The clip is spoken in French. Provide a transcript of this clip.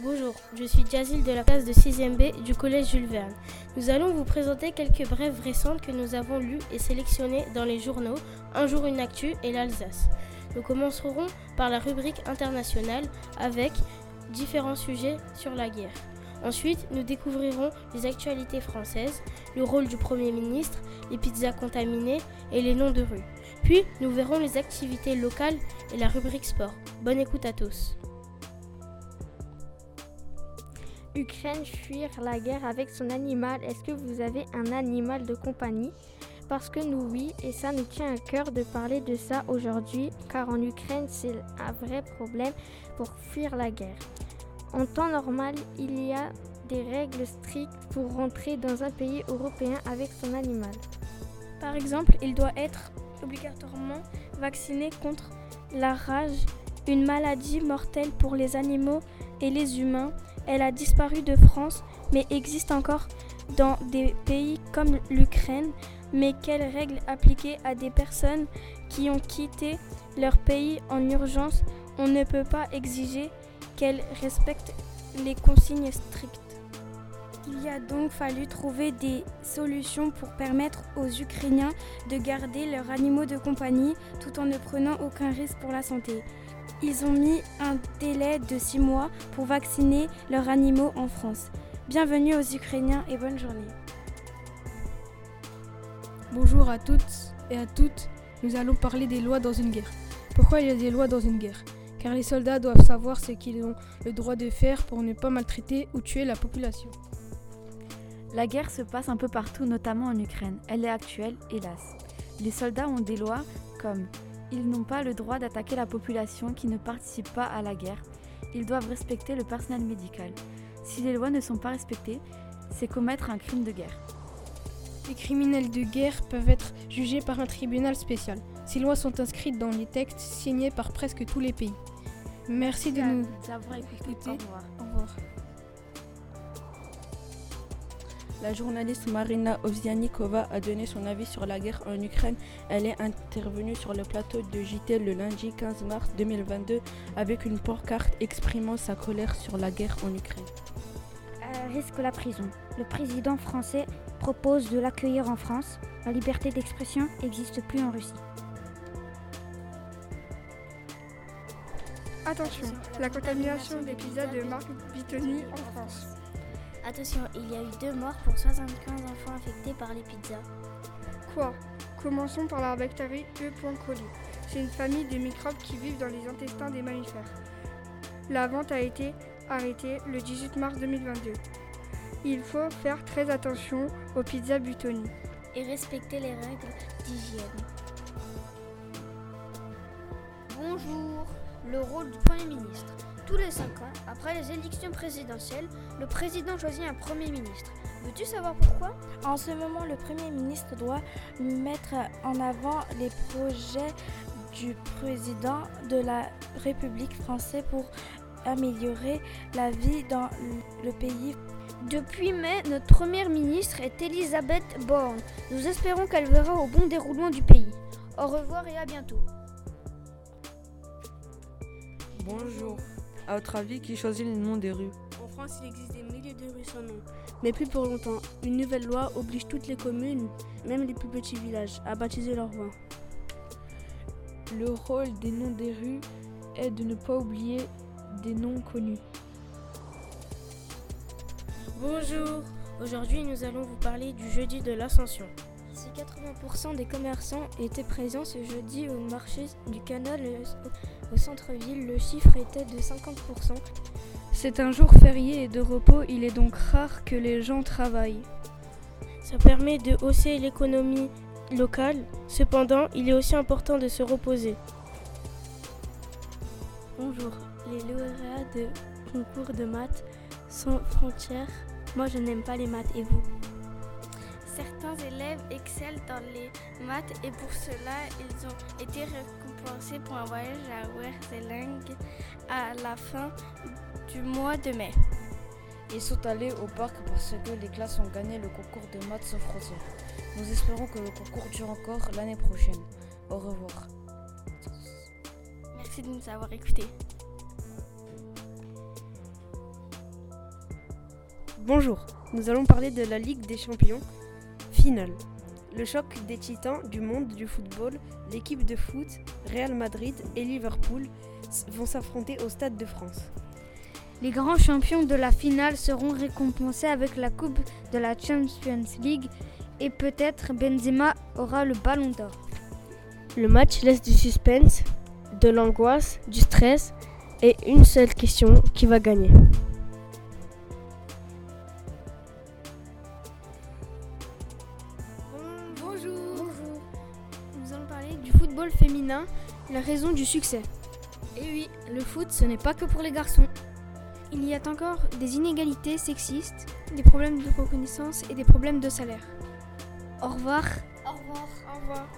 Bonjour, je suis Jazil de la classe de 6e B du collège Jules Verne. Nous allons vous présenter quelques brèves récentes que nous avons lues et sélectionnées dans les journaux Un jour une actu et l'Alsace. Nous commencerons par la rubrique internationale avec différents sujets sur la guerre. Ensuite, nous découvrirons les actualités françaises, le rôle du Premier ministre, les pizzas contaminées et les noms de rues. Puis, nous verrons les activités locales et la rubrique sport. Bonne écoute à tous. Ukraine fuir la guerre avec son animal. Est-ce que vous avez un animal de compagnie? Parce que nous, oui, et ça nous tient à cœur de parler de ça aujourd'hui, car en Ukraine, c'est un vrai problème pour fuir la guerre. En temps normal, il y a des règles strictes pour rentrer dans un pays européen avec son animal. Par exemple, il doit être obligatoirement vacciné contre la rage, une maladie mortelle pour les animaux et les humains. Elle a disparu de France, mais existe encore dans des pays comme l'Ukraine. Mais quelles règles appliquer à des personnes qui ont quitté leur pays en urgence? On ne peut pas exiger qu'elles respectent les consignes strictes. Il a donc fallu trouver des solutions pour permettre aux Ukrainiens de garder leurs animaux de compagnie tout en ne prenant aucun risque pour la santé. Ils ont mis un délai de 6 mois pour vacciner leurs animaux en France. Bienvenue aux Ukrainiens et bonne journée. Bonjour à toutes et à toutes. Nous allons parler des lois dans une guerre. Pourquoi il y a des lois dans une guerre? Car les soldats doivent savoir ce qu'ils ont le droit de faire pour ne pas maltraiter ou tuer la population. La guerre se passe un peu partout, notamment en Ukraine. Elle est actuelle, hélas. Les soldats ont des lois comme ils n'ont pas le droit d'attaquer la population qui ne participe pas à la guerre. Ils doivent respecter le personnel médical. Si les lois ne sont pas respectées, c'est commettre un crime de guerre. Les criminels de guerre peuvent être jugés par un tribunal spécial. Ces lois sont inscrites dans les textes signés par presque tous les pays. Merci de nous avoir écoutés. Au revoir. Au revoir. La journaliste Marina Ovsianikova a donné son avis sur la guerre en Ukraine. Elle est intervenue sur le plateau de JT le lundi 15 mars 2022 avec une pancarte exprimant sa colère sur la guerre en Ukraine. Elle risque la prison. Le président français propose de l'accueillir en France. La liberté d'expression n'existe plus en Russie. Attention, la contamination des pizzas de Marc Vitoni en France. Attention, il y a eu deux morts pour 75 enfants infectés par les pizzas. Quoi? Commençons par la bactérie E. coli. C'est une famille de microbes qui vivent dans les intestins des mammifères. La vente a été arrêtée le 18 mars 2022. Il faut faire très attention aux pizzas Butoni. Et respecter les règles d'hygiène. Bonjour, le rôle du Premier ministre. Tous les 5 ans, après les élections présidentielles, le président choisit un Premier ministre. Veux-tu savoir pourquoi? En ce moment, le Premier ministre doit mettre en avant les projets du président de la République française pour améliorer la vie dans le pays. Depuis mai, notre Première ministre est Elisabeth Borne. Nous espérons qu'elle verra au bon déroulement du pays. Au revoir et à bientôt. Bonjour. À votre avis, qui choisit le nom des rues? En France, il existe des milliers de rues sans nom. Mais plus pour longtemps. Une nouvelle loi oblige toutes les communes, même les plus petits villages, à baptiser leurs voies. Le rôle des noms des rues est de ne pas oublier des noms connus. Bonjour, aujourd'hui nous allons vous parler du jeudi de l'Ascension. Si 80% des commerçants étaient présents ce jeudi au marché du canal au centre-ville, le chiffre était de 50%. C'est un jour férié et de repos, il est donc rare que les gens travaillent. Ça permet de hausser l'économie locale, cependant il est aussi important de se reposer. Bonjour, les lauréats de concours de maths sans frontières. Moi je n'aime pas les maths et vous? Certains élèves excellent dans les maths et pour cela ils ont été récompensés pour un voyage à Werzeling à la fin du mois de mai. Ils sont allés au parc parce que les classes ont gagné le concours de maths sans français. Nous espérons que le concours dure encore l'année prochaine. Au revoir. Merci de nous avoir écoutés. Bonjour, nous allons parler de la Ligue des Champions finale. Le choc des titans du monde du football, l'équipe de foot, Real Madrid et Liverpool vont s'affronter au Stade de France. Les grands champions de la finale seront récompensés avec la Coupe de la Champions League et peut-être Benzema aura le ballon d'or. Le match laisse du suspense, de l'angoisse, du stress et une seule question qui va gagner? Football féminin, la raison du succès. Et Eh oui, le foot, ce n'est pas que pour les garçons. Il y a encore des inégalités sexistes, des problèmes de reconnaissance et des problèmes de salaire. Au revoir. Au revoir. Au revoir.